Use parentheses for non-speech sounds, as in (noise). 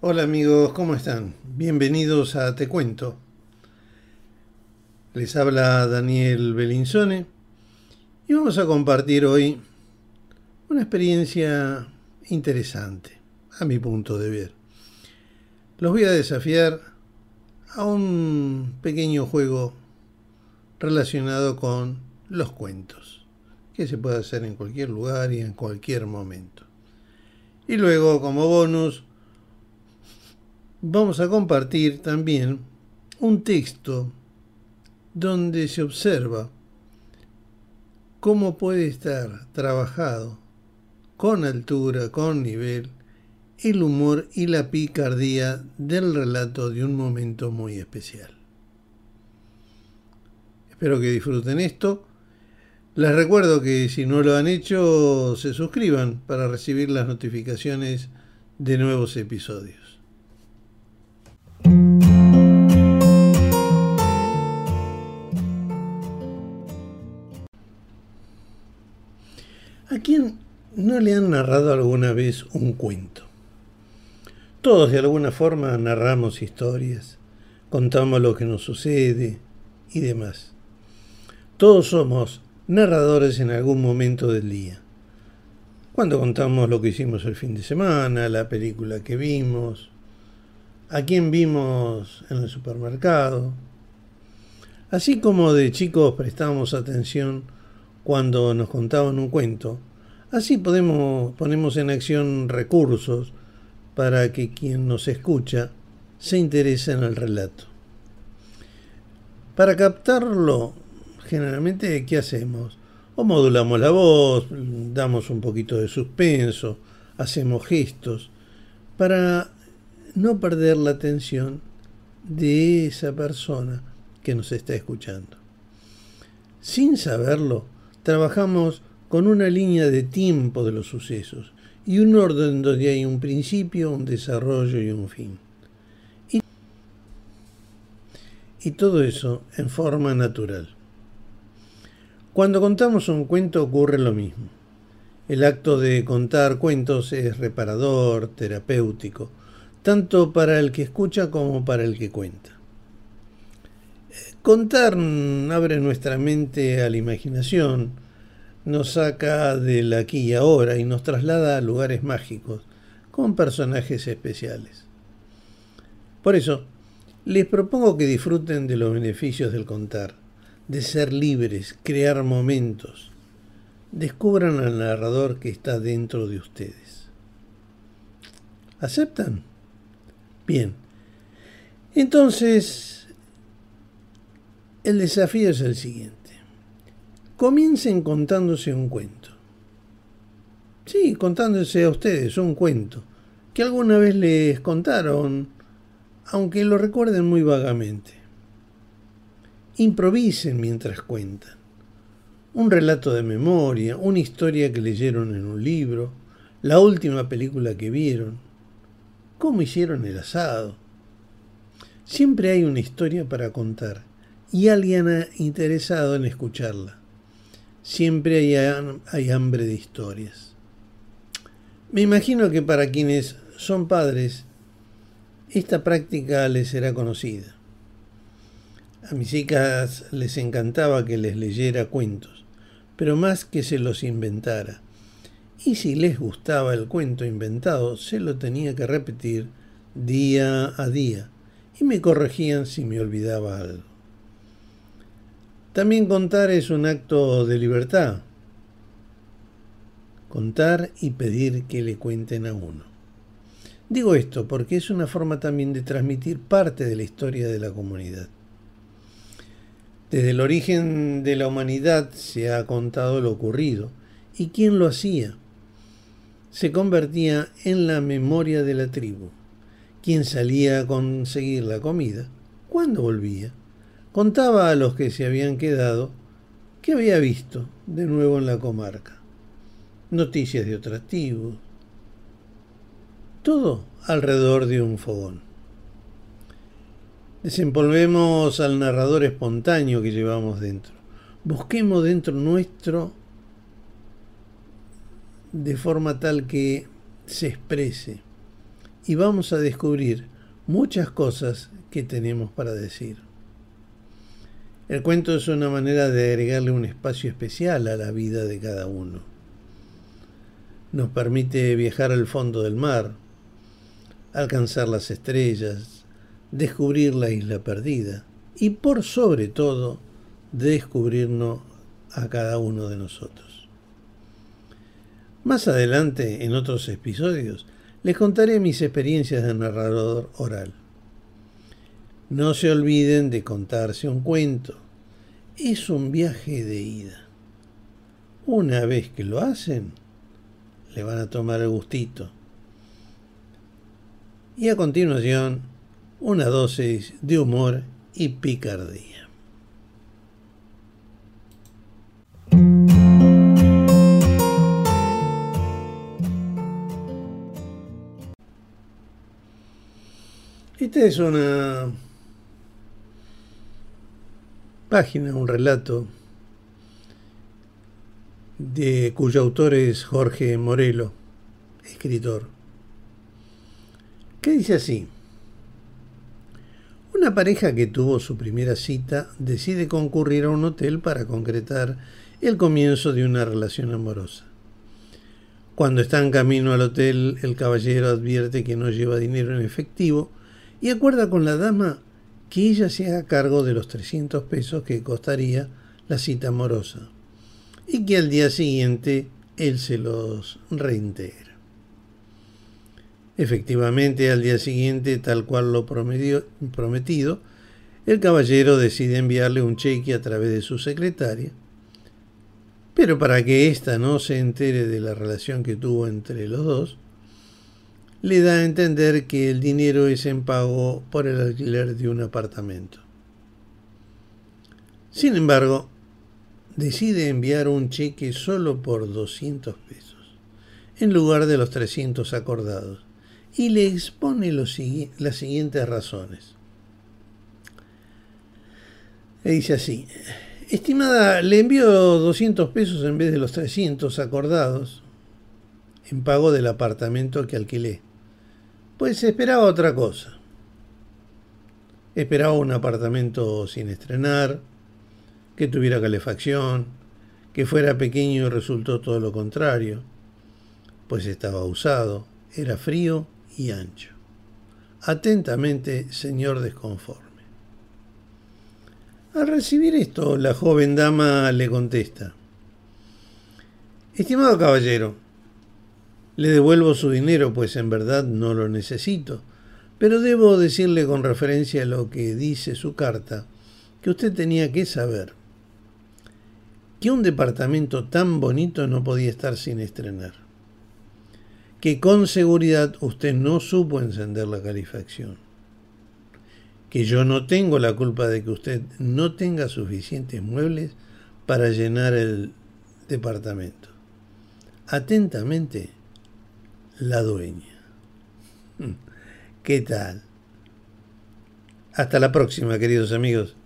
Hola amigos, ¿cómo están? Bienvenidos a Te Cuento. Les habla Daniel Belinzone y vamos a compartir hoy una experiencia interesante, a mi punto de ver. Los voy a desafiar a un pequeño juego relacionado con los cuentos, que se puede hacer en cualquier lugar y en cualquier momento. Y luego, como bonus, vamos a compartir también un texto donde se observa cómo puede estar trabajado con altura, con nivel, el humor y la picardía del relato de un momento muy especial. Espero que disfruten esto. Les recuerdo que si no lo han hecho, se suscriban para recibir las notificaciones de nuevos episodios. ¿A quién no le han narrado alguna vez un cuento? Todos de alguna forma narramos historias, contamos lo que nos sucede y demás. Todos somos narradores en algún momento del día. Cuando contamos lo que hicimos el fin de semana, la película que vimos, a quién vimos en el supermercado. Así como de chicos prestamos atención cuando nos contaban un cuento, así podemos, ponemos en acción recursos para que quien nos escucha se interese en el relato. Para captarlo, generalmente, ¿qué hacemos? O modulamos la voz, damos un poquito de suspenso, hacemos gestos, para no perder la atención de esa persona que nos está escuchando. Sin saberlo, trabajamos con una línea de tiempo de los sucesos y un orden donde hay un principio, un desarrollo y un fin. Y, todo eso en forma natural. Cuando contamos un cuento ocurre lo mismo. El acto de contar cuentos es reparador, terapéutico, tanto para el que escucha como para el que cuenta. Contar abre nuestra mente a la imaginación, nos saca del aquí y ahora y nos traslada a lugares mágicos con personajes especiales. Por eso, les propongo que disfruten de los beneficios del contar, de ser libres, crear momentos. Descubran al narrador que está dentro de ustedes. ¿Aceptan? Bien. Entonces, el desafío es el siguiente. Comiencen contándose un cuento. Sí, contándose a ustedes un cuento que alguna vez les contaron, aunque lo recuerden muy vagamente. Improvisen mientras cuentan. Un relato de memoria, una historia que leyeron en un libro, la última película que vieron, cómo hicieron el asado. Siempre hay una historia para contar y alguien interesado en escucharla. Siempre hay, hay hambre de historias. Me imagino que para quienes son padres, esta práctica les será conocida. A mis hijas les encantaba que les leyera cuentos, pero más que se los inventara. Y si les gustaba el cuento inventado, se lo tenía que repetir día a día y me corregían si me olvidaba algo. También contar es un acto de libertad. Contar y pedir que le cuenten a uno. Digo esto porque es una forma también de transmitir parte de la historia de la comunidad. Desde el origen de la humanidad se ha contado lo ocurrido. ¿Y quién lo hacía? se convertía en la memoria de la tribu. Quien salía a conseguir la comida, cuando volvía, contaba a los que se habían quedado que había visto de nuevo en la comarca. Noticias de otras tribus. Todo alrededor de un fogón. Desempolvemos al narrador espontáneo que llevamos dentro. Busquemos dentro nuestro de forma tal que se exprese y vamos a descubrir muchas cosas que tenemos para decir. El cuento es una manera de agregarle un espacio especial a la vida de cada uno. Nos permite viajar al fondo del mar, alcanzar las estrellas, descubrir la isla perdida y por sobre todo descubrirnos a cada uno de nosotros. Más adelante, en otros episodios, les contaré mis experiencias de narrador oral. No se olviden de contarse un cuento. Es un viaje de ida. Una vez que lo hacen, le van a tomar el gustito. Y a continuación, una dosis de humor y picardía. Esta es una página, un relato, de cuyo autor es Jorge Morelo, escritor, que dice así. Una pareja que tuvo su primera cita decide concurrir a un hotel para concretar el comienzo de una relación amorosa. Cuando está en camino al hotel, el caballero advierte que no lleva dinero en efectivo y acuerda con la dama que ella se haga cargo de los 300 pesos que costaría la cita amorosa y que al día siguiente él se los reintegra. Efectivamente, al día siguiente, tal cual lo prometido, el caballero decide enviarle un cheque a través de su secretaria, pero para que ésta no se entere de la relación que tuvo entre los dos, le da a entender que el dinero es en pago por el alquiler de un apartamento. Sin embargo, decide enviar un cheque solo por 200 pesos, en lugar de los 300 acordados, y le expone las siguientes razones. Le dice así, estimada, le envío 200 pesos en vez de los 300 acordados en pago del apartamento que alquilé pues esperaba otra cosa. Esperaba un apartamento sin estrenar, que tuviera calefacción, que fuera pequeño y resultó todo lo contrario, pues estaba usado, era frío y ancho. Atentamente, señor desconforme. Al recibir esto, la joven dama le contesta, Estimado caballero, le devuelvo su dinero, pues en verdad no lo necesito. Pero debo decirle con referencia a lo que dice su carta, que usted tenía que saber que un departamento tan bonito no podía estar sin estrenar. Que con seguridad usted no supo encender la calefacción. Que yo no tengo la culpa de que usted no tenga suficientes muebles para llenar el departamento. Atentamente, la dueña. (laughs) ¿Qué tal? Hasta la próxima, queridos amigos.